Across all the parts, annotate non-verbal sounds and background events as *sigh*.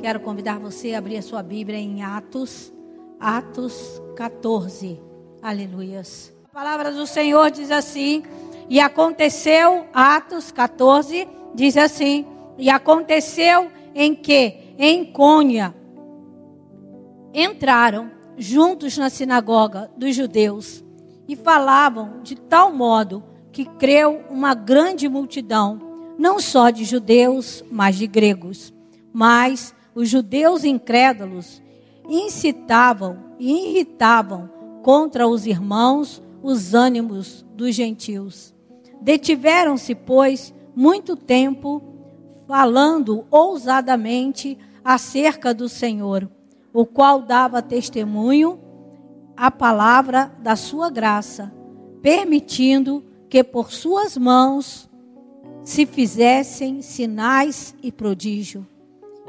Quero convidar você a abrir a sua Bíblia em Atos, Atos 14. Aleluias. A palavra do Senhor diz assim: E aconteceu, Atos 14, diz assim: E aconteceu em que, em Cônia, entraram juntos na sinagoga dos judeus e falavam de tal modo que creu uma grande multidão, não só de judeus, mas de gregos. Mas os judeus incrédulos incitavam e irritavam contra os irmãos os ânimos dos gentios. Detiveram-se, pois, muito tempo falando ousadamente acerca do Senhor, o qual dava testemunho a palavra da sua graça, permitindo que por suas mãos se fizessem sinais e prodígio.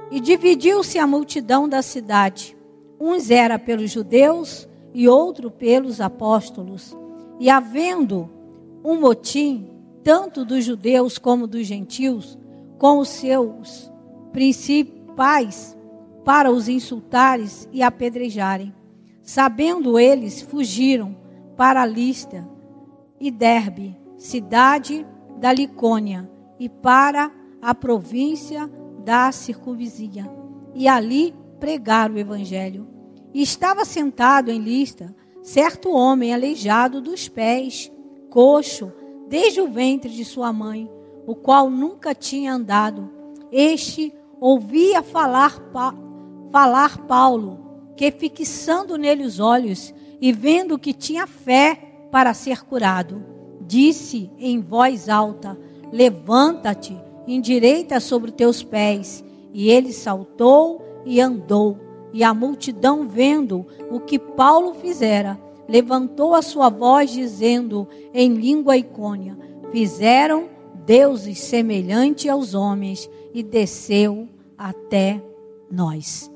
E dividiu-se a multidão da cidade. Uns era pelos judeus e outro pelos apóstolos. E havendo um motim, tanto dos judeus como dos gentios, com os seus principais, para os insultares e apedrejarem. Sabendo eles, fugiram para Lista e Derbe, cidade da Licônia, e para a província da circunvizinha. E ali pregaram o evangelho. E estava sentado em Lista certo homem aleijado dos pés, coxo, desde o ventre de sua mãe, o qual nunca tinha andado. Este ouvia falar, falar Paulo que fixando nele os olhos e vendo que tinha fé para ser curado, disse em voz alta: Levanta-te, endireita sobre teus pés. E ele saltou e andou. E a multidão, vendo o que Paulo fizera, levantou a sua voz, dizendo em língua icônia: Fizeram deuses semelhantes aos homens, e desceu até nós.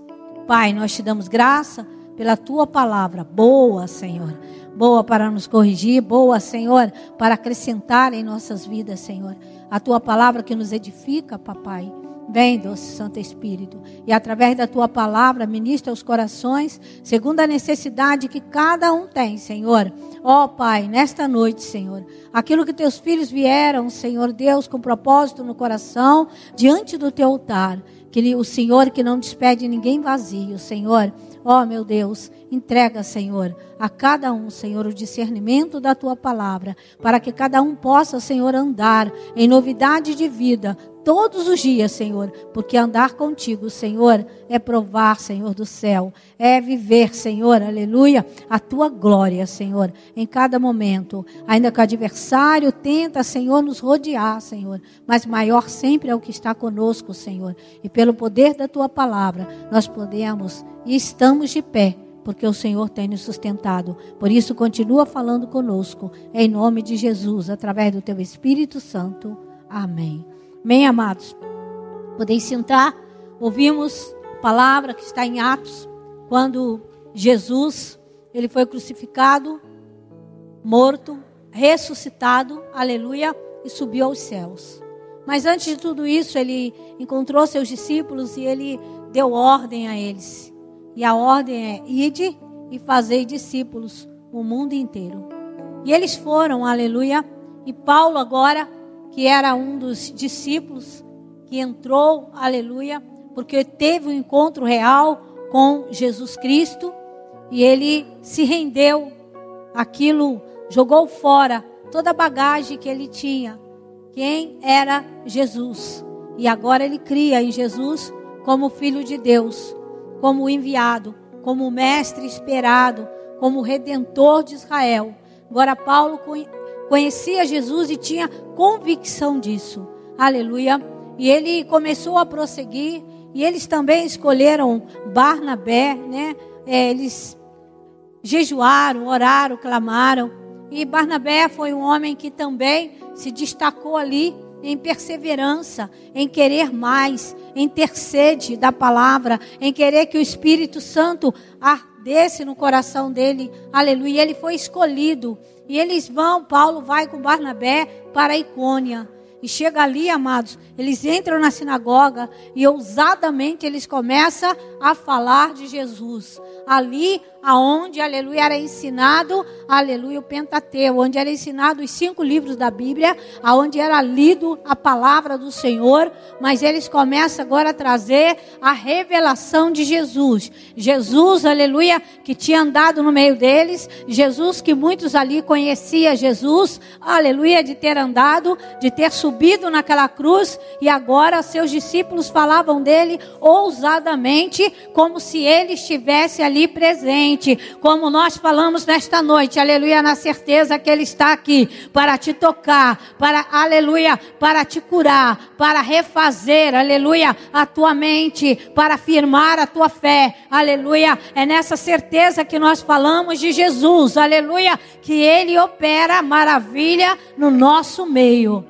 Pai, nós te damos graça pela tua palavra, boa, Senhor. Boa para nos corrigir, boa, Senhor, para acrescentar em nossas vidas, Senhor. A tua palavra que nos edifica, papai. Vem, doce Santo Espírito, e através da tua palavra ministra os corações, segundo a necessidade que cada um tem, Senhor. Ó oh, Pai, nesta noite, Senhor, aquilo que teus filhos vieram, Senhor Deus, com propósito no coração, diante do teu altar que o Senhor que não despede ninguém vazio, Senhor. Ó oh, meu Deus, entrega, Senhor, a cada um, Senhor, o discernimento da tua palavra, para que cada um possa, Senhor, andar em novidade de vida, todos os dias, Senhor, porque andar contigo, Senhor, é provar, Senhor do céu, é viver, Senhor, aleluia, a tua glória, Senhor, em cada momento. Ainda que o adversário tenta, Senhor, nos rodear, Senhor, mas maior sempre é o que está conosco, Senhor. E pelo poder da tua palavra, nós podemos e estamos de pé porque o Senhor tem nos sustentado. Por isso, continua falando conosco, em nome de Jesus, através do teu Espírito Santo. Amém. Amém, amados? Podeis sentar. Ouvimos a palavra que está em Atos, quando Jesus, ele foi crucificado, morto, ressuscitado, aleluia, e subiu aos céus. Mas antes de tudo isso, ele encontrou seus discípulos e ele deu ordem a eles. E a ordem é: ide e fazei discípulos o mundo inteiro. E eles foram, aleluia. E Paulo agora que era um dos discípulos que entrou, aleluia, porque teve um encontro real com Jesus Cristo e ele se rendeu aquilo, jogou fora toda a bagagem que ele tinha. Quem era Jesus? E agora ele cria em Jesus como filho de Deus, como enviado, como mestre esperado, como redentor de Israel. Agora Paulo conhecia Jesus e tinha convicção disso. Aleluia. E ele começou a prosseguir. E eles também escolheram Barnabé, né? É, eles jejuaram, oraram, clamaram. E Barnabé foi um homem que também se destacou ali em perseverança, em querer mais, em ter sede da palavra, em querer que o Espírito Santo ardesse no coração dele. Aleluia. Ele foi escolhido e eles vão, Paulo vai com Barnabé para Icônia. E chega ali, amados, eles entram na sinagoga e ousadamente eles começam a falar de Jesus. Ali aonde, aleluia, era ensinado, aleluia, o Pentateu, onde era ensinado os cinco livros da Bíblia, aonde era lido a palavra do Senhor, mas eles começam agora a trazer a revelação de Jesus. Jesus, aleluia, que tinha andado no meio deles, Jesus que muitos ali conhecia Jesus, aleluia, de ter andado, de ter subido naquela cruz e agora seus discípulos falavam dele ousadamente, como se ele estivesse ali presente, como nós falamos nesta noite, aleluia, na certeza que ele está aqui para te tocar, para, aleluia, para te curar, para refazer, aleluia, a tua mente, para afirmar a tua fé, aleluia. É nessa certeza que nós falamos de Jesus, aleluia, que ele opera maravilha no nosso meio,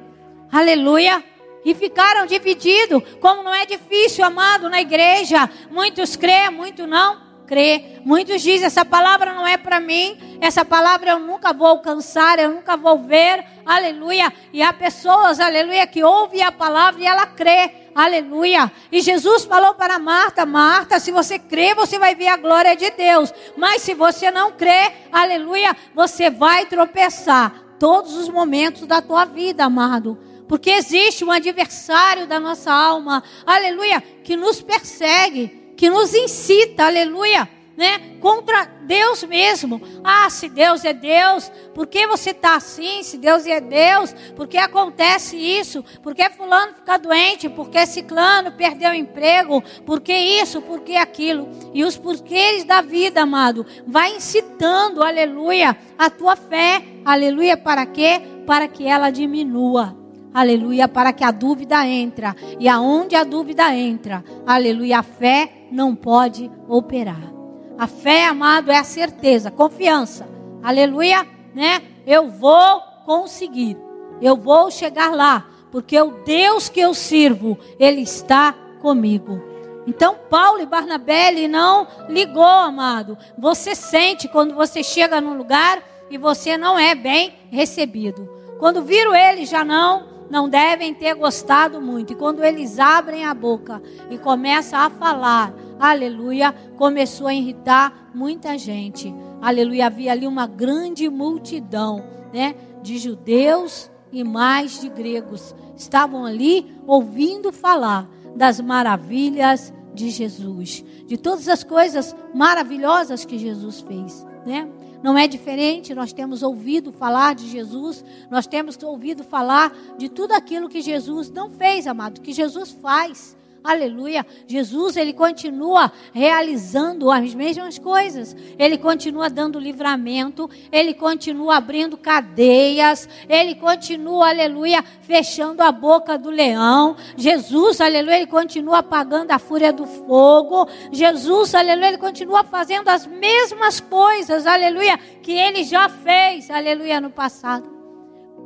aleluia. E ficaram divididos, como não é difícil, amado, na igreja. Muitos crê, muitos não crê. Muitos dizem: essa palavra não é para mim, essa palavra eu nunca vou alcançar, eu nunca vou ver. Aleluia. E há pessoas, aleluia, que ouvem a palavra e ela crê. Aleluia. E Jesus falou para Marta: Marta, se você crê, você vai ver a glória de Deus. Mas se você não crê, aleluia, você vai tropeçar todos os momentos da tua vida, amado. Porque existe um adversário da nossa alma, aleluia, que nos persegue, que nos incita, aleluia, né, contra Deus mesmo. Ah, se Deus é Deus, por que você está assim? Se Deus é Deus, por que acontece isso? Por que fulano fica doente? Por que ciclano perdeu o emprego? Por que isso? Por que aquilo? E os porquês da vida, amado, vai incitando, aleluia, a tua fé, aleluia, para quê? Para que ela diminua. Aleluia, para que a dúvida entra. E aonde a dúvida entra, aleluia, a fé não pode operar. A fé, amado, é a certeza, confiança. Aleluia, né? Eu vou conseguir. Eu vou chegar lá, porque o Deus que eu sirvo, ele está comigo. Então Paulo e Barnabé ele não ligou, amado. Você sente quando você chega num lugar e você não é bem recebido. Quando viram ele já não não devem ter gostado muito. E quando eles abrem a boca e começam a falar, aleluia, começou a irritar muita gente. Aleluia, havia ali uma grande multidão, né, de judeus e mais de gregos. Estavam ali ouvindo falar das maravilhas de Jesus, de todas as coisas maravilhosas que Jesus fez, né? Não é diferente. Nós temos ouvido falar de Jesus, nós temos ouvido falar de tudo aquilo que Jesus não fez, amado, que Jesus faz. Aleluia. Jesus, ele continua realizando as mesmas coisas. Ele continua dando livramento, ele continua abrindo cadeias, ele continua, aleluia, fechando a boca do leão. Jesus, aleluia, ele continua apagando a fúria do fogo. Jesus, aleluia, ele continua fazendo as mesmas coisas, aleluia, que ele já fez, aleluia, no passado.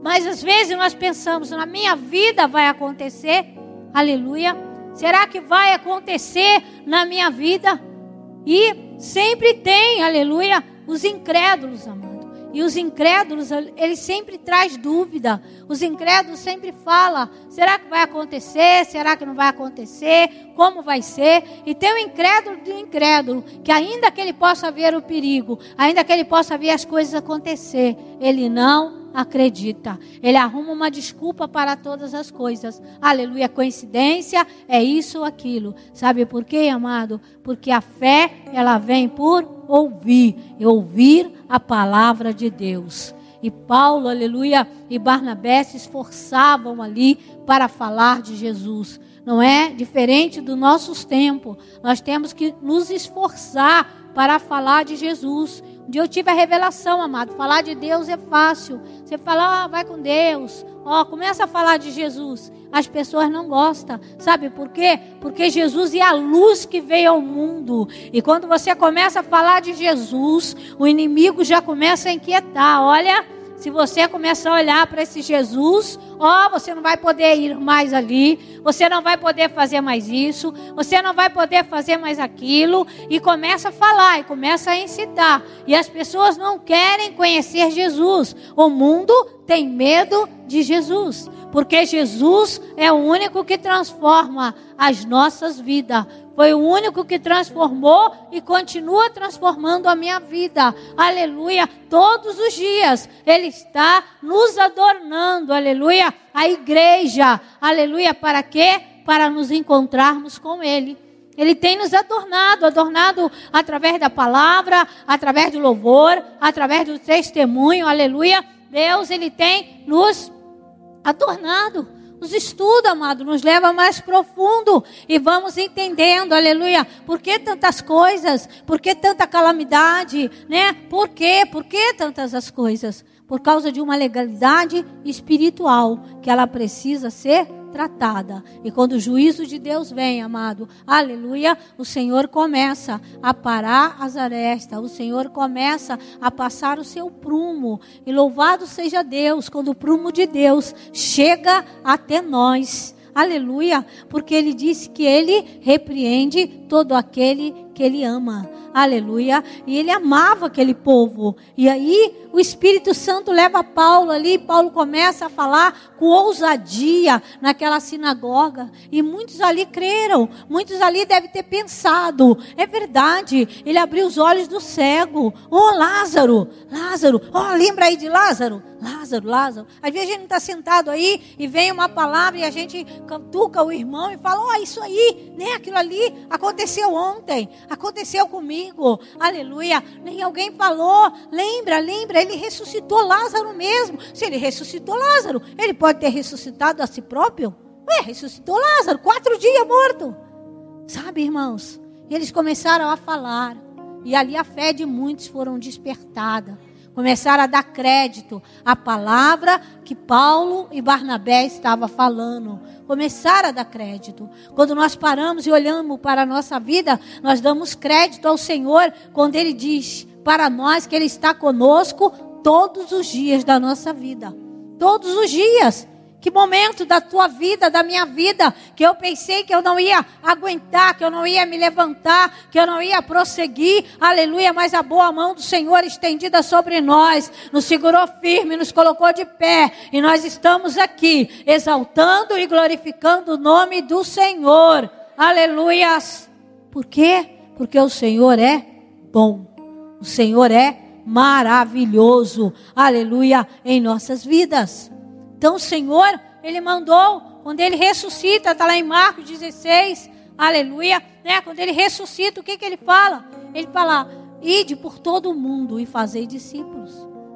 Mas às vezes nós pensamos, na minha vida vai acontecer, aleluia Será que vai acontecer na minha vida? E sempre tem, aleluia, os incrédulos, amado. E os incrédulos, eles sempre traz dúvida. Os incrédulos sempre falam: será que vai acontecer? Será que não vai acontecer? Como vai ser? E tem o incrédulo do incrédulo, que ainda que ele possa ver o perigo, ainda que ele possa ver as coisas acontecer, ele não acredita. Ele arruma uma desculpa para todas as coisas. Aleluia. Coincidência é isso ou aquilo. Sabe por quê, amado? Porque a fé, ela vem por ouvir. E ouvir a palavra de Deus. E Paulo, aleluia, e Barnabé se esforçavam ali para falar de Jesus. Não é diferente dos nossos tempos. Nós temos que nos esforçar para falar de Jesus. Um dia eu tive a revelação, amado. Falar de Deus é fácil. Você fala, ah, vai com Deus. Ó, começa a falar de Jesus. As pessoas não gostam. Sabe por quê? Porque Jesus é a luz que veio ao mundo. E quando você começa a falar de Jesus, o inimigo já começa a inquietar. Olha, se você começar a olhar para esse Jesus, ó, você não vai poder ir mais ali, você não vai poder fazer mais isso, você não vai poder fazer mais aquilo, e começa a falar, e começa a incitar. E as pessoas não querem conhecer Jesus. O mundo tem medo de Jesus. Porque Jesus é o único que transforma as nossas vidas. Foi o único que transformou e continua transformando a minha vida. Aleluia. Todos os dias Ele está nos adornando. Aleluia. A igreja. Aleluia. Para quê? Para nos encontrarmos com Ele. Ele tem nos adornado, adornado através da palavra, através do louvor, através do testemunho, aleluia. Deus, Ele tem nos adornado. Os estudos, amado, nos leva mais profundo e vamos entendendo, aleluia. Por que tantas coisas? Por que tanta calamidade? Né? Por quê? Por que tantas as coisas? Por causa de uma legalidade espiritual que ela precisa ser tratada. E quando o juízo de Deus vem, amado, aleluia, o Senhor começa a parar as arestas, o Senhor começa a passar o seu prumo. E louvado seja Deus quando o prumo de Deus chega até nós. Aleluia, porque ele disse que ele repreende todo aquele que ele ama. Aleluia. E ele amava aquele povo. E aí o Espírito Santo leva Paulo ali, Paulo começa a falar com ousadia naquela sinagoga. E muitos ali creram, muitos ali devem ter pensado: é verdade, ele abriu os olhos do cego. Oh, Lázaro, Lázaro, oh, lembra aí de Lázaro? Lázaro, Lázaro. Às vezes a gente está sentado aí e vem uma palavra e a gente cantuca o irmão e fala: Ó, oh, isso aí, né? Aquilo ali aconteceu ontem, aconteceu comigo. Aleluia. Nem alguém falou, lembra, lembra, ele ressuscitou Lázaro mesmo. Se ele ressuscitou Lázaro, ele pode ter ressuscitado a si próprio? Ué, ressuscitou Lázaro, quatro dias morto. Sabe, irmãos? Eles começaram a falar. E ali a fé de muitos foram despertada. Começaram a dar crédito à palavra que Paulo e Barnabé estavam falando. Começaram a dar crédito. Quando nós paramos e olhamos para a nossa vida, nós damos crédito ao Senhor quando Ele diz para nós que Ele está conosco todos os dias da nossa vida. Todos os dias. Que momento da tua vida, da minha vida, que eu pensei que eu não ia aguentar, que eu não ia me levantar, que eu não ia prosseguir, aleluia, mas a boa mão do Senhor estendida sobre nós, nos segurou firme, nos colocou de pé, e nós estamos aqui, exaltando e glorificando o nome do Senhor, aleluias. Por quê? Porque o Senhor é bom, o Senhor é maravilhoso, aleluia, em nossas vidas. Então o Senhor, Ele mandou, quando Ele ressuscita, está lá em Marcos 16, aleluia, né? Quando Ele ressuscita, o que, que Ele fala? Ele fala, ide por todo o mundo e fazei discípulos,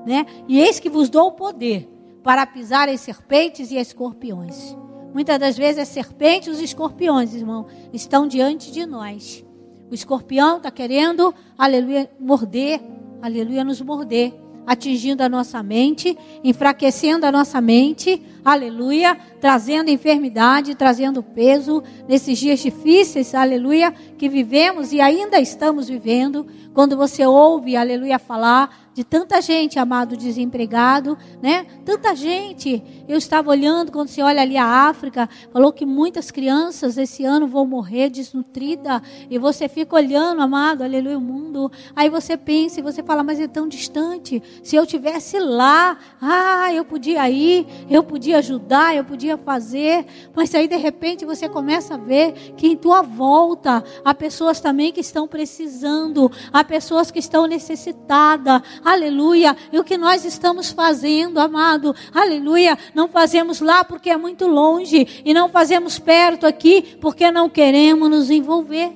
né? E eis que vos dou o poder para pisar as serpentes e escorpiões. Muitas das vezes as serpentes e os escorpiões, irmão, estão diante de nós. O escorpião está querendo, aleluia, morder, aleluia, nos morder atingindo a nossa mente, enfraquecendo a nossa mente, aleluia, trazendo enfermidade, trazendo peso nesses dias difíceis, aleluia, que vivemos e ainda estamos vivendo. Quando você ouve, aleluia, falar de tanta gente, amado, desempregado, né? Tanta gente. Eu estava olhando, quando você olha ali a África, falou que muitas crianças esse ano vão morrer desnutrida. E você fica olhando, amado, aleluia, o mundo. Aí você pensa e você fala, mas é tão distante. Se eu tivesse lá, ah, eu podia ir, eu podia ajudar, eu podia fazer. Mas aí de repente você começa a ver que em tua volta há pessoas também que estão precisando, há pessoas que estão necessitadas aleluia. E o que nós estamos fazendo, amado, aleluia, não fazemos lá porque é muito longe, e não fazemos perto aqui porque não queremos nos envolver.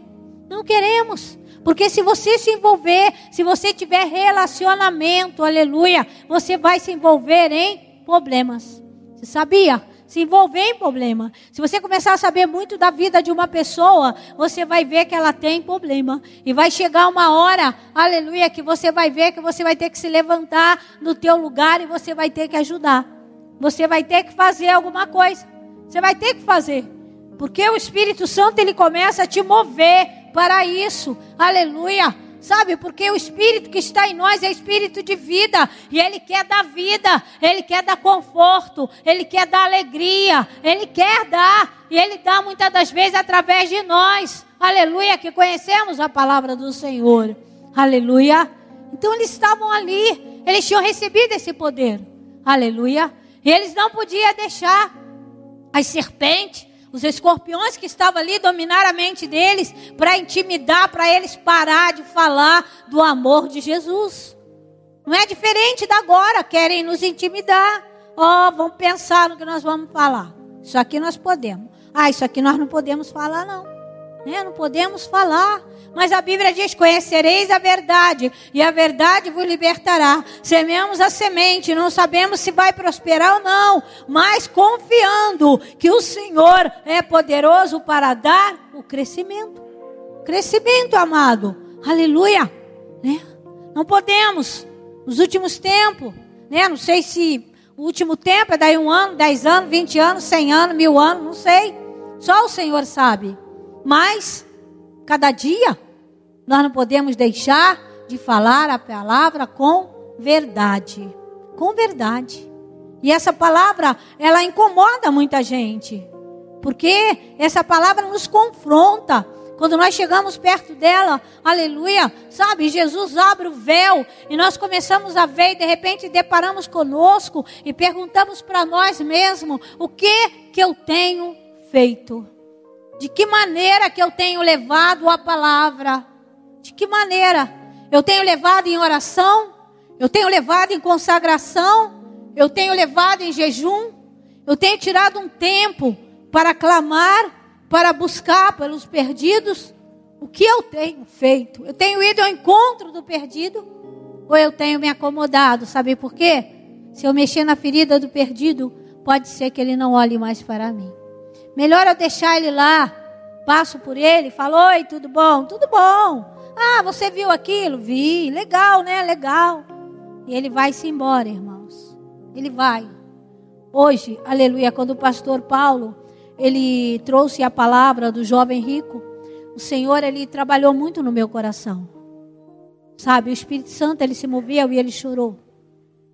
Não queremos. Porque se você se envolver, se você tiver relacionamento, aleluia, você vai se envolver em problemas. Sabia? se envolver em problema. Se você começar a saber muito da vida de uma pessoa, você vai ver que ela tem problema. E vai chegar uma hora, aleluia, que você vai ver que você vai ter que se levantar no teu lugar e você vai ter que ajudar. Você vai ter que fazer alguma coisa. Você vai ter que fazer. Porque o Espírito Santo ele começa a te mover para isso. Aleluia. Sabe, porque o Espírito que está em nós é Espírito de vida. E Ele quer dar vida, Ele quer dar conforto, Ele quer dar alegria, Ele quer dar. E Ele dá muitas das vezes através de nós. Aleluia, que conhecemos a palavra do Senhor. Aleluia. Então eles estavam ali, eles tinham recebido esse poder. Aleluia. E eles não podiam deixar as serpentes, os escorpiões que estavam ali dominaram a mente deles para intimidar, para eles parar de falar do amor de Jesus. Não é diferente da agora, querem nos intimidar. Ó, oh, vamos pensar no que nós vamos falar. Isso aqui nós podemos. Ah, isso aqui nós não podemos falar, não. Né? Não podemos falar. Mas a Bíblia diz: Conhecereis a verdade, e a verdade vos libertará. Semeamos a semente, não sabemos se vai prosperar ou não, mas confiando que o Senhor é poderoso para dar o crescimento. Crescimento, amado. Aleluia. Né? Não podemos, nos últimos tempos, né? não sei se o último tempo é daí um ano, dez anos, vinte anos, cem anos, mil anos, não sei. Só o Senhor sabe. Mas, cada dia, nós não podemos deixar de falar a palavra com verdade. Com verdade. E essa palavra, ela incomoda muita gente. Porque essa palavra nos confronta. Quando nós chegamos perto dela, aleluia, sabe? Jesus abre o véu e nós começamos a ver e de repente deparamos conosco e perguntamos para nós mesmos: o que que eu tenho feito? De que maneira que eu tenho levado a palavra? De que maneira? Eu tenho levado em oração? Eu tenho levado em consagração? Eu tenho levado em jejum? Eu tenho tirado um tempo para clamar, para buscar pelos perdidos? O que eu tenho feito? Eu tenho ido ao encontro do perdido? Ou eu tenho me acomodado? Sabe por quê? Se eu mexer na ferida do perdido, pode ser que ele não olhe mais para mim. Melhor eu deixar ele lá, passo por ele, falo: Oi, tudo bom? Tudo bom. Ah, você viu aquilo? Vi. Legal, né? Legal. E ele vai se embora, irmãos. Ele vai. Hoje, aleluia, quando o pastor Paulo, ele trouxe a palavra do jovem rico, o Senhor, ele trabalhou muito no meu coração. Sabe, o Espírito Santo, ele se moveu e ele chorou.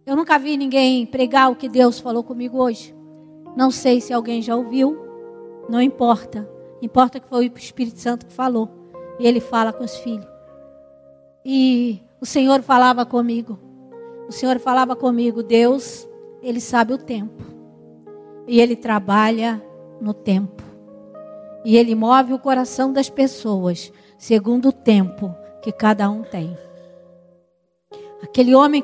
Eu nunca vi ninguém pregar o que Deus falou comigo hoje. Não sei se alguém já ouviu. Não importa. Importa que foi o Espírito Santo que falou. E ele fala com os filhos. E o Senhor falava comigo. O Senhor falava comigo, Deus, ele sabe o tempo. E ele trabalha no tempo. E ele move o coração das pessoas segundo o tempo que cada um tem. Aquele homem,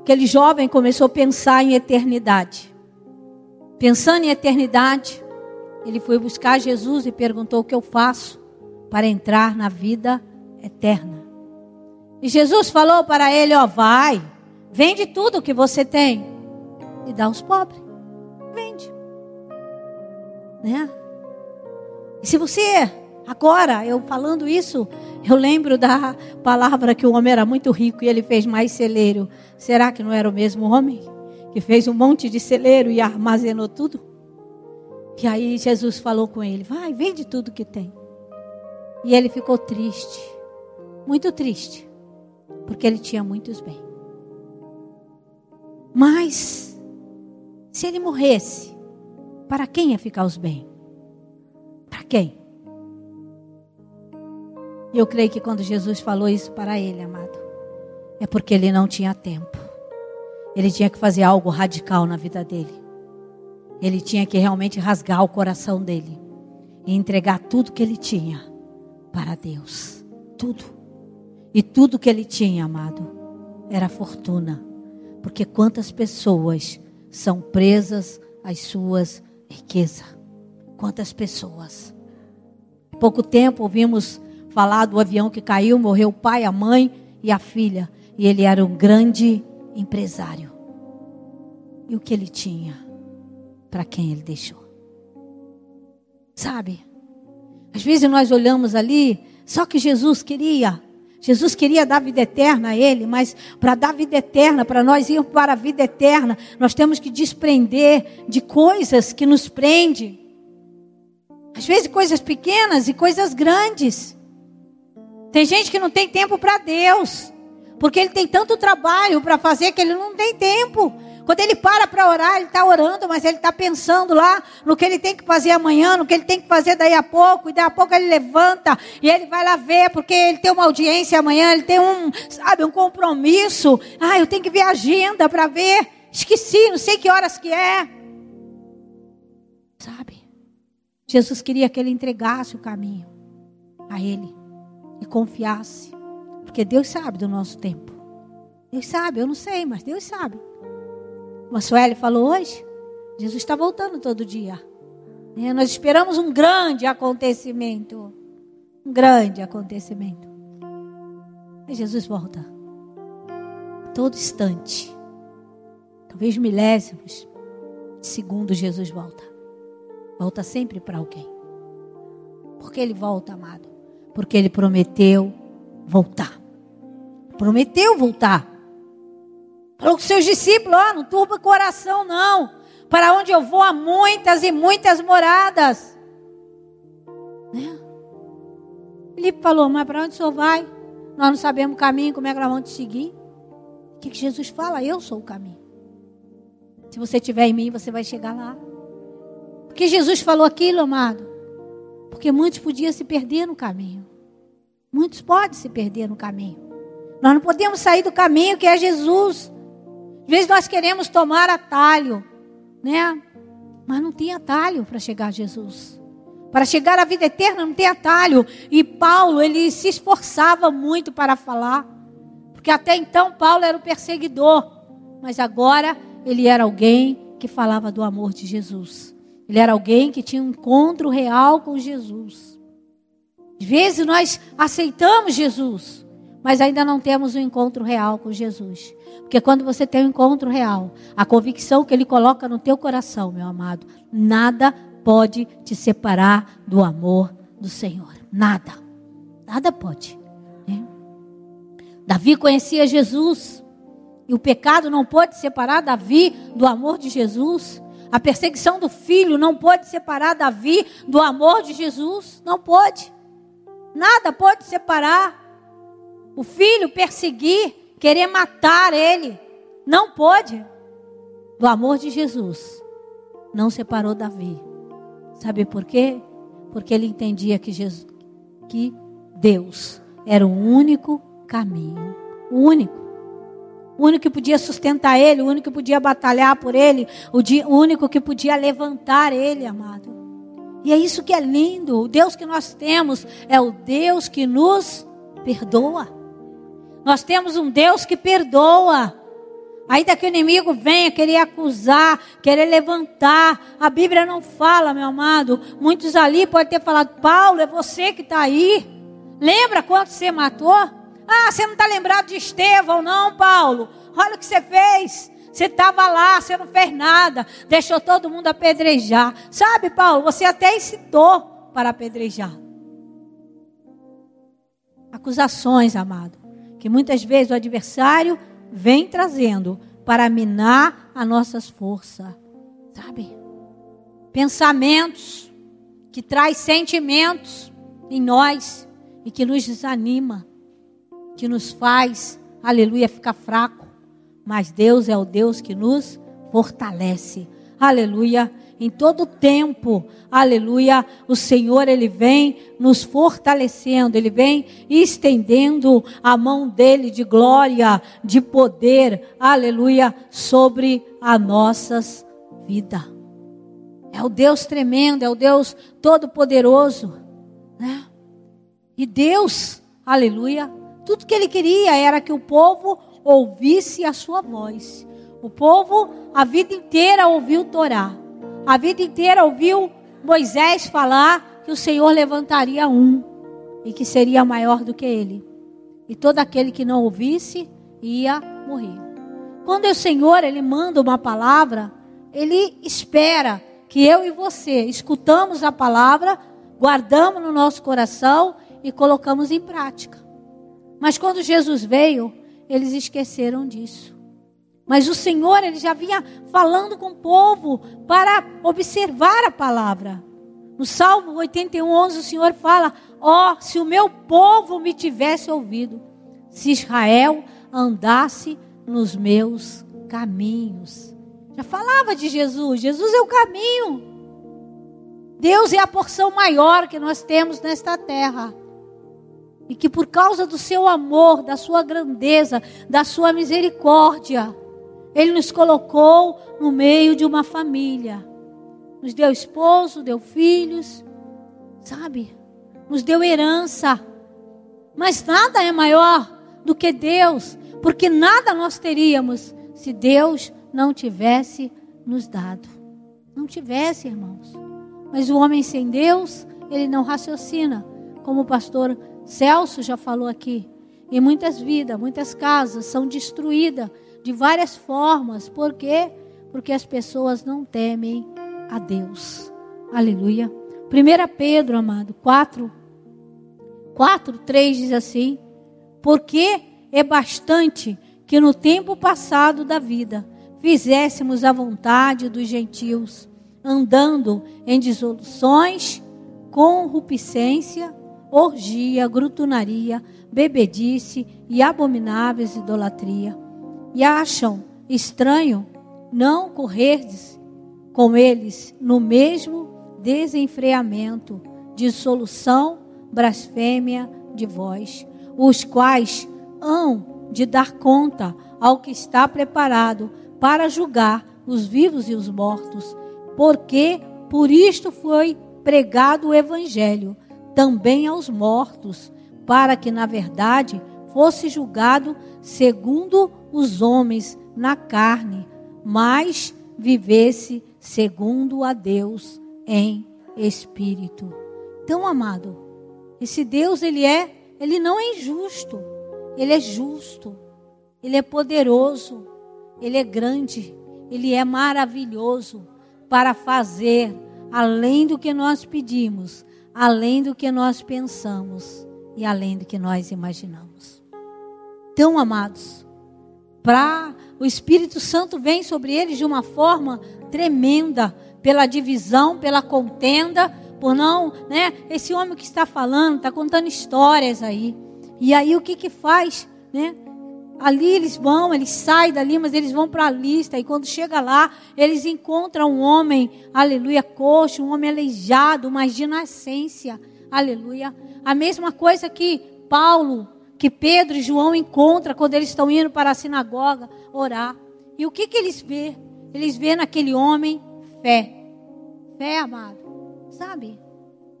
aquele jovem começou a pensar em eternidade. Pensando em eternidade, ele foi buscar Jesus e perguntou: O que eu faço para entrar na vida eterna? E Jesus falou para ele: Ó, vai, vende tudo o que você tem e dá aos pobres. Vende. Né? E se você, agora, eu falando isso, eu lembro da palavra que o homem era muito rico e ele fez mais celeiro. Será que não era o mesmo homem que fez um monte de celeiro e armazenou tudo? E aí Jesus falou com ele: Vai, vende tudo que tem. E ele ficou triste, muito triste, porque ele tinha muitos bens. Mas, se ele morresse, para quem ia ficar os bens? Para quem? Eu creio que quando Jesus falou isso para ele, amado, é porque ele não tinha tempo. Ele tinha que fazer algo radical na vida dele. Ele tinha que realmente rasgar o coração dele e entregar tudo que ele tinha para Deus. Tudo. E tudo que ele tinha, amado, era fortuna. Porque quantas pessoas são presas às suas riquezas? Quantas pessoas? Há pouco tempo ouvimos falar do avião que caiu, morreu o pai, a mãe e a filha. E ele era um grande empresário. E o que ele tinha? Para quem ele deixou. Sabe? Às vezes nós olhamos ali, só que Jesus queria. Jesus queria dar vida eterna a ele, mas para dar vida eterna, para nós irmos para a vida eterna, nós temos que desprender de coisas que nos prendem. Às vezes coisas pequenas e coisas grandes. Tem gente que não tem tempo para Deus, porque ele tem tanto trabalho para fazer que ele não tem tempo. Quando ele para para orar, ele está orando, mas ele está pensando lá no que ele tem que fazer amanhã, no que ele tem que fazer daí a pouco, e daí a pouco ele levanta e ele vai lá ver, porque ele tem uma audiência amanhã, ele tem um, sabe, um compromisso. Ah, eu tenho que ver a agenda para ver. Esqueci, não sei que horas que é. Sabe? Jesus queria que ele entregasse o caminho a ele e confiasse. Porque Deus sabe do nosso tempo. Deus sabe, eu não sei, mas Deus sabe. Como a Sueli falou hoje, Jesus está voltando todo dia. É, nós esperamos um grande acontecimento. Um grande acontecimento. E Jesus volta. Todo instante. Talvez milésimos de segundo Jesus volta. Volta sempre para alguém. Porque ele volta, amado? Porque ele prometeu voltar. Prometeu voltar. Falou com seus discípulos: oh, não turba o coração, não. Para onde eu vou há muitas e muitas moradas. Né? Felipe falou: Mas para onde o senhor vai? Nós não sabemos o caminho, como é que nós vamos te seguir? O que, que Jesus fala? Eu sou o caminho. Se você estiver em mim, você vai chegar lá. Porque Jesus falou aquilo, amado? Porque muitos podiam se perder no caminho. Muitos podem se perder no caminho. Nós não podemos sair do caminho que é Jesus. Às vezes nós queremos tomar atalho, né? Mas não tem atalho para chegar a Jesus. Para chegar à vida eterna não tem atalho. E Paulo, ele se esforçava muito para falar. Porque até então Paulo era o perseguidor. Mas agora ele era alguém que falava do amor de Jesus. Ele era alguém que tinha um encontro real com Jesus. Às vezes nós aceitamos Jesus, mas ainda não temos um encontro real com Jesus. Porque quando você tem um encontro real, a convicção que ele coloca no teu coração, meu amado, nada pode te separar do amor do Senhor. Nada. Nada pode. Né? Davi conhecia Jesus. E o pecado não pode separar Davi do amor de Jesus. A perseguição do filho não pode separar Davi do amor de Jesus. Não pode. Nada pode separar. O filho perseguir, querer matar ele. Não pode. Do amor de Jesus. Não separou Davi. Sabe por quê? Porque ele entendia que, Jesus, que Deus era o único caminho. O único o único que podia sustentar ele, o único que podia batalhar por ele, o, o único que podia levantar ele, amado. E é isso que é lindo. O Deus que nós temos é o Deus que nos perdoa. Nós temos um Deus que perdoa. Ainda que o inimigo venha querer acusar, querer levantar, a Bíblia não fala, meu amado. Muitos ali podem ter falado: Paulo, é você que está aí. Lembra quanto você matou? Ah, você não está lembrado de Estevão, não, Paulo? Olha o que você fez. Você estava lá, você não fez nada, deixou todo mundo apedrejar. Sabe, Paulo, você até incitou para apedrejar. Acusações, amado, que muitas vezes o adversário vem trazendo para minar as nossas forças. Sabe? Pensamentos que traz sentimentos em nós e que nos desanima que nos faz, aleluia, ficar fraco. Mas Deus é o Deus que nos fortalece. Aleluia. Em todo tempo, aleluia, o Senhor ele vem nos fortalecendo, ele vem estendendo a mão dele de glória, de poder, aleluia, sobre as nossas vidas. É o Deus tremendo, é o Deus todo-poderoso, né? E Deus, aleluia, tudo que ele queria era que o povo ouvisse a sua voz. O povo a vida inteira ouviu Torá. A vida inteira ouviu Moisés falar que o Senhor levantaria um e que seria maior do que ele. E todo aquele que não ouvisse ia morrer. Quando o Senhor ele manda uma palavra, ele espera que eu e você escutamos a palavra, guardamos no nosso coração e colocamos em prática. Mas quando Jesus veio, eles esqueceram disso. Mas o Senhor, ele já vinha falando com o povo para observar a palavra. No Salmo 81, 11, o Senhor fala: Ó, oh, se o meu povo me tivesse ouvido, se Israel andasse nos meus caminhos. Já falava de Jesus, Jesus é o caminho. Deus é a porção maior que nós temos nesta terra. E que por causa do seu amor, da sua grandeza, da sua misericórdia, Ele nos colocou no meio de uma família. nos deu esposo, deu filhos, sabe? Nos deu herança. Mas nada é maior do que Deus, porque nada nós teríamos se Deus não tivesse nos dado. Não tivesse, irmãos. Mas o homem sem Deus, ele não raciocina, como o pastor Celso já falou aqui. E muitas vidas, muitas casas são destruídas de várias formas. Por quê? Porque as pessoas não temem a Deus. Aleluia. 1 Pedro, amado, 4, 4, 3 diz assim: Porque é bastante que no tempo passado da vida fizéssemos a vontade dos gentios, andando em dissoluções, corrupcência, orgia, grutunaria, bebedice e abomináveis idolatria. E acham estranho não correrdes com eles no mesmo desenfreamento, dissolução, blasfêmia de vós, os quais hão de dar conta ao que está preparado para julgar os vivos e os mortos, porque por isto foi pregado o evangelho também aos mortos, para que na verdade fosse julgado segundo os homens na carne, mas vivesse segundo a Deus em espírito. Então, amado, esse Deus ele é, ele não é injusto, ele é justo, ele é poderoso, ele é grande, ele é maravilhoso para fazer além do que nós pedimos, além do que nós pensamos e além do que nós imaginamos. Então, amados, para o Espírito Santo vem sobre eles de uma forma tremenda pela divisão, pela contenda, por não, né? Esse homem que está falando, está contando histórias aí. E aí o que que faz, né? Ali eles vão, eles saem dali, mas eles vão para a lista. E quando chega lá, eles encontram um homem, aleluia, coxo, um homem aleijado, mas de nascença, aleluia. A mesma coisa que Paulo, que Pedro e João encontram quando eles estão indo para a sinagoga orar. E o que que eles vê? Eles vêem naquele homem fé. Fé, amado. Sabe?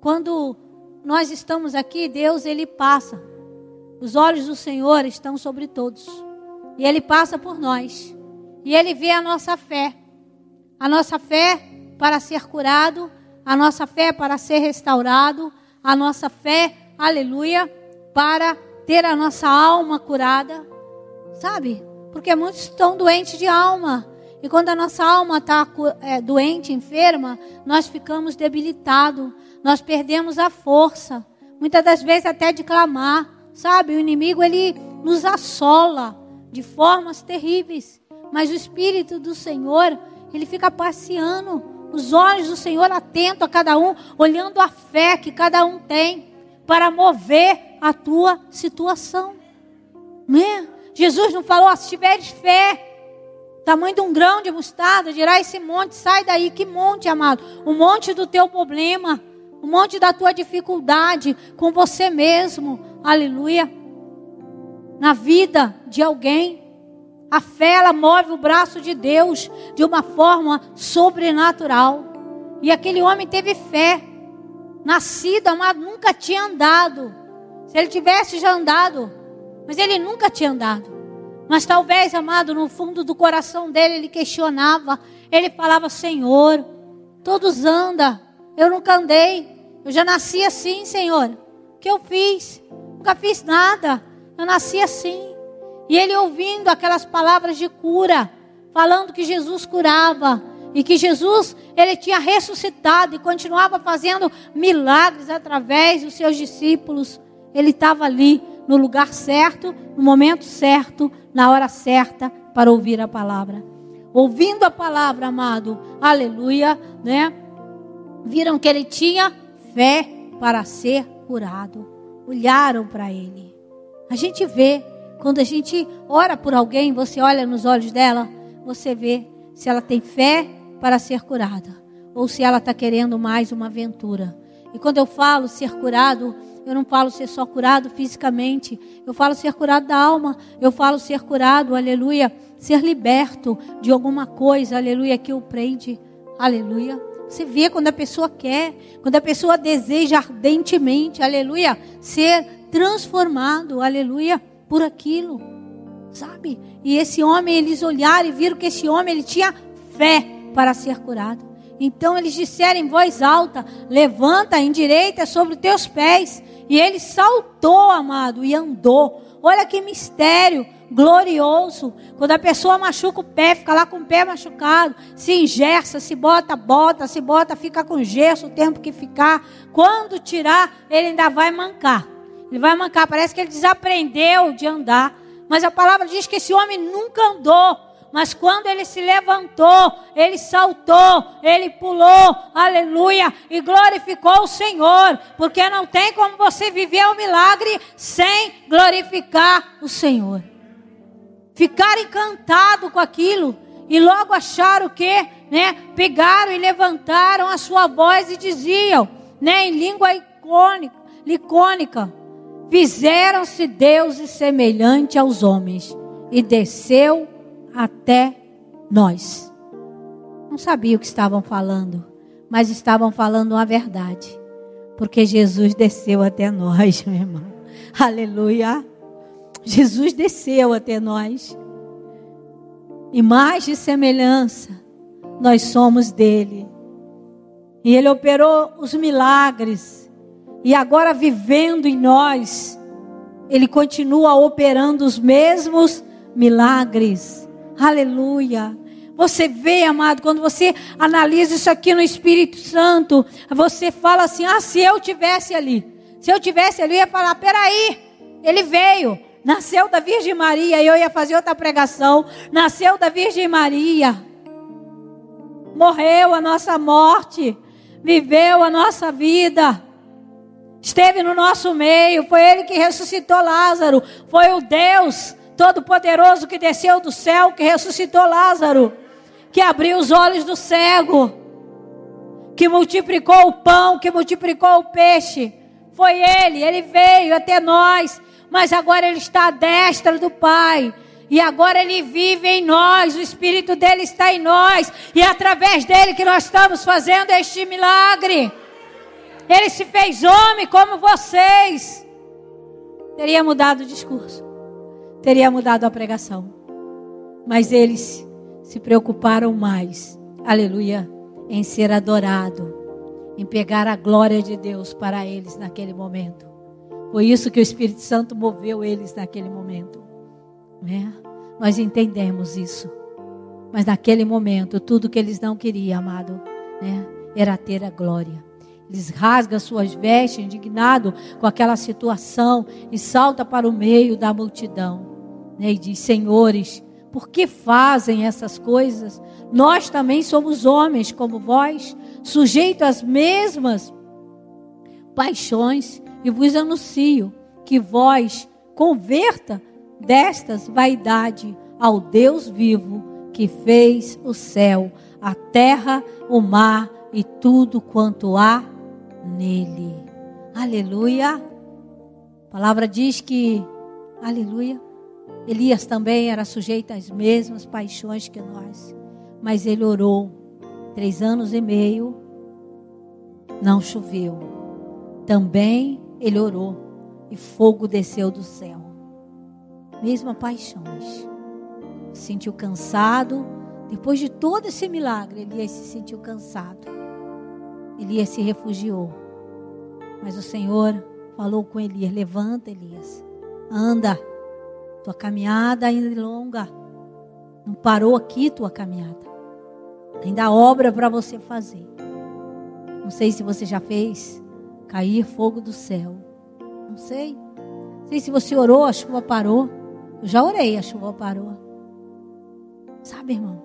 Quando nós estamos aqui, Deus ele passa. Os olhos do Senhor estão sobre todos. E ele passa por nós. E ele vê a nossa fé. A nossa fé para ser curado, a nossa fé para ser restaurado, a nossa fé, aleluia, para ter a nossa alma curada. Sabe? Porque muitos estão doentes de alma. E quando a nossa alma está é, doente, enferma, nós ficamos debilitados, nós perdemos a força, muitas das vezes até de clamar, sabe? O inimigo ele nos assola de formas terríveis, mas o Espírito do Senhor ele fica passeando, os olhos do Senhor atento a cada um, olhando a fé que cada um tem para mover a tua situação, né? Jesus não falou, se tiveres fé, tamanho de um grão de mostarda, dirá esse monte, sai daí. Que monte, amado? O monte do teu problema, o monte da tua dificuldade com você mesmo. Aleluia. Na vida de alguém, a fé ela move o braço de Deus de uma forma sobrenatural. E aquele homem teve fé. Nascido, amado, nunca tinha andado. Se ele tivesse já andado, mas ele nunca tinha andado. Mas talvez, amado, no fundo do coração dele, ele questionava. Ele falava: Senhor, todos andam. Eu nunca andei. Eu já nasci assim, Senhor. O que eu fiz? Nunca fiz nada. Eu nasci assim. E ele ouvindo aquelas palavras de cura, falando que Jesus curava e que Jesus ele tinha ressuscitado e continuava fazendo milagres através dos seus discípulos. Ele estava ali no lugar certo, no momento certo, na hora certa para ouvir a palavra. Ouvindo a palavra, amado, aleluia, né? Viram que ele tinha fé para ser curado. Olharam para ele. A gente vê, quando a gente ora por alguém, você olha nos olhos dela, você vê se ela tem fé para ser curada ou se ela está querendo mais uma aventura. E quando eu falo ser curado, eu não falo ser só curado fisicamente. Eu falo ser curado da alma. Eu falo ser curado, aleluia. Ser liberto de alguma coisa, aleluia, que o prende. Aleluia. Você vê quando a pessoa quer, quando a pessoa deseja ardentemente, aleluia, ser transformado, aleluia, por aquilo, sabe? E esse homem, eles olharam e viram que esse homem, ele tinha fé para ser curado. Então eles disseram em voz alta: Levanta, endireita sobre os teus pés. E ele saltou, amado, e andou. Olha que mistério glorioso. Quando a pessoa machuca o pé, fica lá com o pé machucado, se engessa, se bota, bota, se bota, fica com gesso o tempo que ficar. Quando tirar, ele ainda vai mancar. Ele vai mancar. Parece que ele desaprendeu de andar. Mas a palavra diz que esse homem nunca andou. Mas quando ele se levantou, ele saltou, ele pulou, aleluia, e glorificou o Senhor, porque não tem como você viver o milagre sem glorificar o Senhor. Ficar encantado com aquilo e logo acharam que, né, pegaram e levantaram a sua voz e diziam, né, em língua icônica, licônica, fizeram-se deuses semelhante aos homens e desceu até nós. Não sabia o que estavam falando, mas estavam falando a verdade. Porque Jesus desceu até nós, *laughs* meu irmão. Aleluia. Jesus desceu até nós. Imagem e semelhança, nós somos dele. E ele operou os milagres. E agora vivendo em nós, ele continua operando os mesmos milagres. Aleluia. Você vê, amado, quando você analisa isso aqui no Espírito Santo, você fala assim: ah, se eu tivesse ali, se eu tivesse ali, eu ia falar: peraí, ele veio, nasceu da Virgem Maria, e eu ia fazer outra pregação, nasceu da Virgem Maria, morreu a nossa morte, viveu a nossa vida, esteve no nosso meio, foi ele que ressuscitou Lázaro, foi o Deus Todo-Poderoso que desceu do céu, que ressuscitou Lázaro, que abriu os olhos do cego, que multiplicou o pão, que multiplicou o peixe. Foi Ele, Ele veio até nós, mas agora Ele está à destra do Pai. E agora Ele vive em nós, o Espírito dele está em nós, e é através dele que nós estamos fazendo este milagre. Ele se fez homem como vocês. Teria mudado o discurso teria mudado a pregação. Mas eles se preocuparam mais, aleluia, em ser adorado, em pegar a glória de Deus para eles naquele momento. Foi isso que o Espírito Santo moveu eles naquele momento. Né? Nós entendemos isso. Mas naquele momento, tudo que eles não queriam, amado, né, era ter a glória. Eles rasgam suas vestes, indignado com aquela situação, e salta para o meio da multidão né, e diz: Senhores, por que fazem essas coisas? Nós também somos homens como vós, sujeitos às mesmas paixões, e vos anuncio que vós converta destas vaidade ao Deus vivo que fez o céu, a terra, o mar e tudo quanto há nele. Aleluia. A palavra diz que, aleluia, Elias também era sujeito às mesmas paixões que nós, mas ele orou três anos e meio, não choveu. Também ele orou e fogo desceu do céu. Mesma paixões. Se sentiu cansado. Depois de todo esse milagre, Elias se sentiu cansado. Elias se refugiou. Mas o Senhor falou com Elias: Levanta, Elias. Anda. Tua caminhada ainda é longa. Não parou aqui tua caminhada. Ainda há obra para você fazer. Não sei se você já fez cair fogo do céu. Não sei. Não sei se você orou, a chuva parou. Eu já orei, a chuva parou. Sabe, irmão?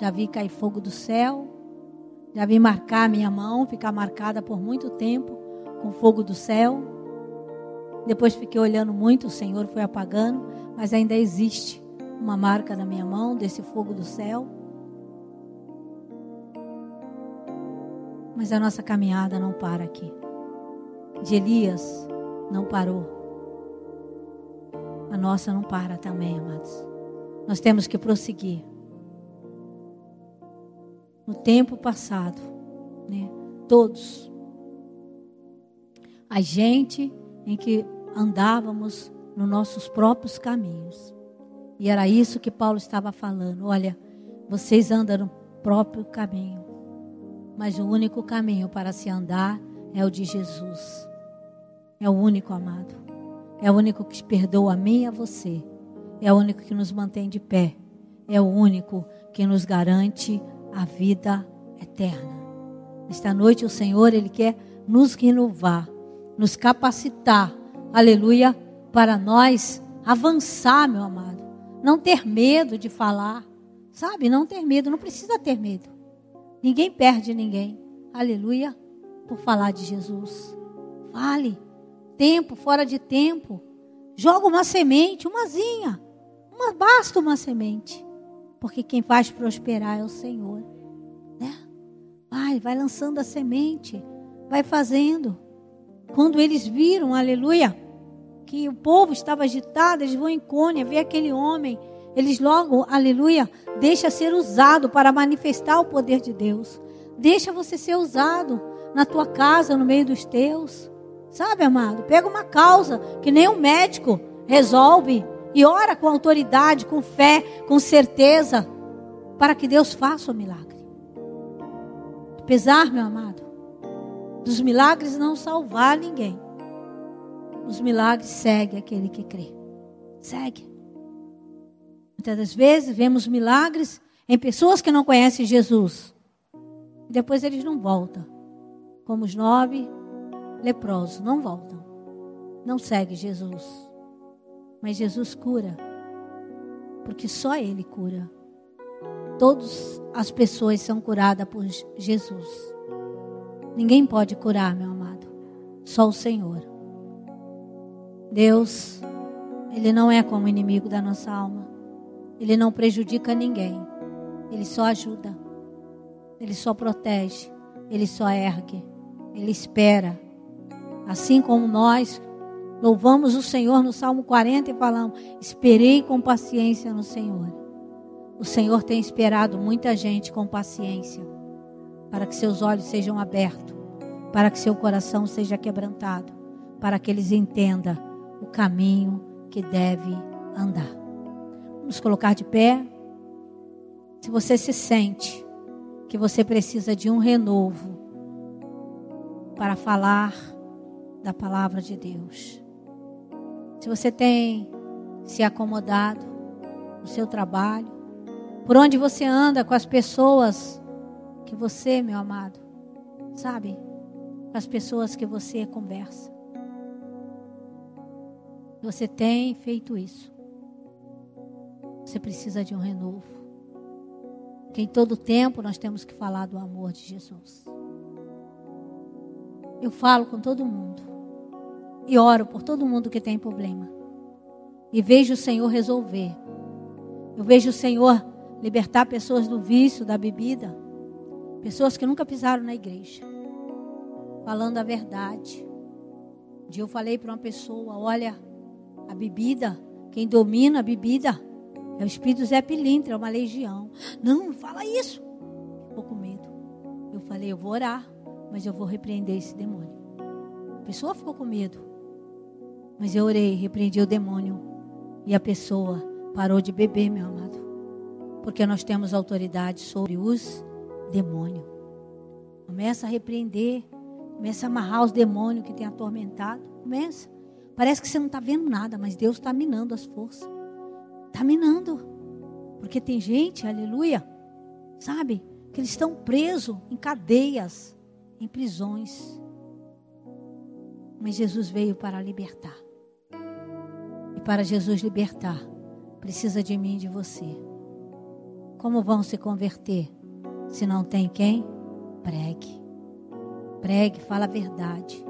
Já vi cair fogo do céu. Já vi marcar minha mão, ficar marcada por muito tempo com fogo do céu. Depois fiquei olhando muito, o Senhor foi apagando, mas ainda existe uma marca na minha mão desse fogo do céu. Mas a nossa caminhada não para aqui. De Elias não parou. A nossa não para também, amados. Nós temos que prosseguir. no tempo passado, né? Todos. A gente em que andávamos nos nossos próprios caminhos. E era isso que Paulo estava falando. Olha, vocês andam no próprio caminho, mas o único caminho para se andar é o de Jesus. É o único amado. É o único que perdoa a mim e a você. É o único que nos mantém de pé. É o único que nos garante a vida eterna. Esta noite o Senhor, Ele quer nos renovar, nos capacitar, aleluia, para nós avançar, meu amado. Não ter medo de falar, sabe? Não ter medo, não precisa ter medo. Ninguém perde ninguém, aleluia, por falar de Jesus. Fale, tempo, fora de tempo. Joga uma semente, umazinha. Uma, basta uma semente. Porque quem faz prosperar é o Senhor. Né? Vai, vai lançando a semente. Vai fazendo. Quando eles viram, aleluia, que o povo estava agitado, eles vão em Cônia, ver aquele homem. Eles logo, aleluia, deixa ser usado para manifestar o poder de Deus. Deixa você ser usado na tua casa, no meio dos teus. Sabe, amado? Pega uma causa que nem um médico resolve e ora com autoridade, com fé, com certeza, para que Deus faça o milagre. Apesar, meu amado, dos milagres não salvar ninguém, os milagres segue aquele que crê. Segue. Muitas das vezes vemos milagres em pessoas que não conhecem Jesus. E depois eles não voltam. Como os nove leprosos, não voltam. Não segue Jesus. Mas Jesus cura. Porque só Ele cura. Todas as pessoas são curadas por Jesus. Ninguém pode curar, meu amado. Só o Senhor. Deus, Ele não é como inimigo da nossa alma. Ele não prejudica ninguém. Ele só ajuda. Ele só protege. Ele só ergue. Ele espera. Assim como nós Louvamos o Senhor no Salmo 40 e falamos: Esperei com paciência no Senhor. O Senhor tem esperado muita gente com paciência, para que seus olhos sejam abertos, para que seu coração seja quebrantado, para que eles entendam o caminho que deve andar. Vamos colocar de pé. Se você se sente que você precisa de um renovo para falar da palavra de Deus. Se você tem se acomodado no seu trabalho, por onde você anda com as pessoas que você, meu amado, sabe? As pessoas que você conversa. Você tem feito isso. Você precisa de um renovo. Que em todo tempo nós temos que falar do amor de Jesus. Eu falo com todo mundo e oro por todo mundo que tem problema. E vejo o Senhor resolver. Eu vejo o Senhor libertar pessoas do vício, da bebida. Pessoas que nunca pisaram na igreja. Falando a verdade. Um dia eu falei para uma pessoa: olha, a bebida, quem domina a bebida é o espírito Zé Pilintra, é uma legião. Não, não fala isso. Ficou com medo. Eu falei: eu vou orar, mas eu vou repreender esse demônio. A pessoa ficou com medo. Mas eu orei, repreendi o demônio. E a pessoa parou de beber, meu amado. Porque nós temos autoridade sobre os demônios. Começa a repreender. Começa a amarrar os demônios que tem atormentado. Começa. Parece que você não está vendo nada, mas Deus está minando as forças. Está minando. Porque tem gente, aleluia, sabe, que eles estão presos em cadeias, em prisões. Mas Jesus veio para libertar. E para Jesus libertar, precisa de mim e de você. Como vão se converter se não tem quem? Pregue. Pregue, fala a verdade.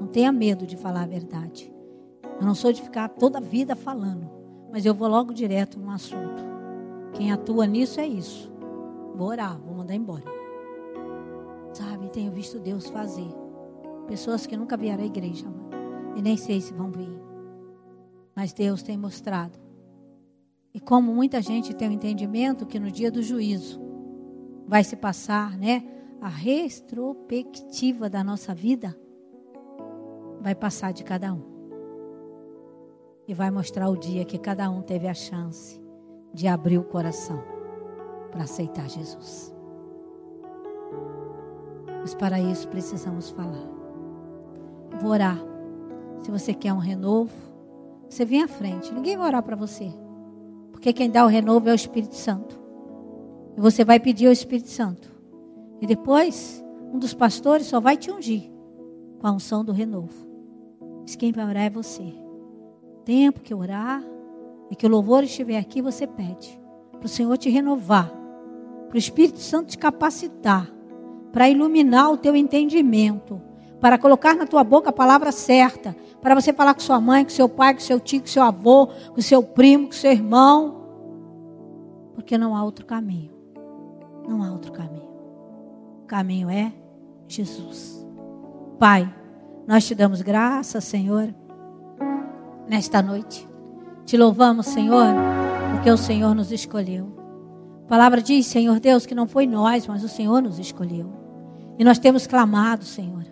Não tenha medo de falar a verdade. Eu não sou de ficar toda a vida falando, mas eu vou logo direto no assunto. Quem atua nisso é isso. Vou orar, vou mandar embora. Sabe, tenho visto Deus fazer. Pessoas que nunca vieram à igreja. E nem sei se vão vir. Mas Deus tem mostrado. E como muita gente tem o um entendimento que no dia do juízo, vai se passar, né? A retrospectiva da nossa vida vai passar de cada um. E vai mostrar o dia que cada um teve a chance de abrir o coração para aceitar Jesus. Mas para isso precisamos falar. vou orar. Se você quer um renovo, você vem à frente. Ninguém vai orar para você. Porque quem dá o renovo é o Espírito Santo. E você vai pedir ao Espírito Santo. E depois, um dos pastores só vai te ungir com a unção do renovo. Mas quem vai orar é você. Tempo que orar e que o louvor estiver aqui, você pede para o Senhor te renovar, para o Espírito Santo te capacitar, para iluminar o teu entendimento, para colocar na tua boca a palavra certa, para você falar com sua mãe, com seu pai, com seu tio, com seu avô, com seu primo, com seu irmão, porque não há outro caminho. Não há outro caminho. O caminho é Jesus. Pai, nós te damos graça, Senhor, nesta noite. Te louvamos, Senhor, porque o Senhor nos escolheu. A palavra diz, Senhor Deus, que não foi nós, mas o Senhor nos escolheu. E nós temos clamado, Senhor.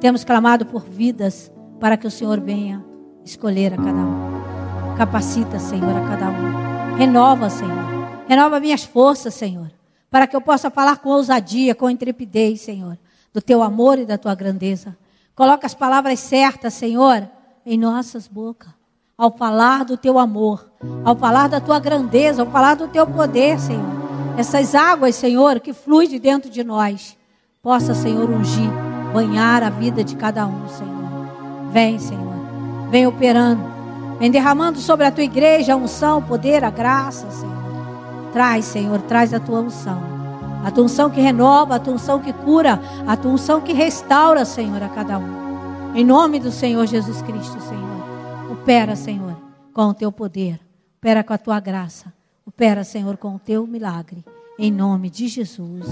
Temos clamado por vidas para que o Senhor venha escolher a cada um. Capacita, Senhor, a cada um. Renova, Senhor. Renova minhas forças, Senhor. Para que eu possa falar com ousadia, com intrepidez, Senhor. Do teu amor e da tua grandeza. Coloca as palavras certas, Senhor, em nossas bocas. Ao falar do teu amor, ao falar da tua grandeza, ao falar do teu poder, Senhor. Essas águas, Senhor, que fluem de dentro de nós, possa, Senhor, ungir, banhar a vida de cada um, Senhor. Vem, Senhor. Vem operando. Vem derramando sobre a tua igreja a unção, o poder, a graça, Senhor. Traz, Senhor, traz a tua unção. A tua unção que renova, a tua unção que cura, a tua unção que restaura, Senhor, a cada um. Em nome do Senhor Jesus Cristo, Senhor. Opera, Senhor, com o teu poder. Opera com a tua graça. Opera, Senhor, com o teu milagre. Em nome de Jesus.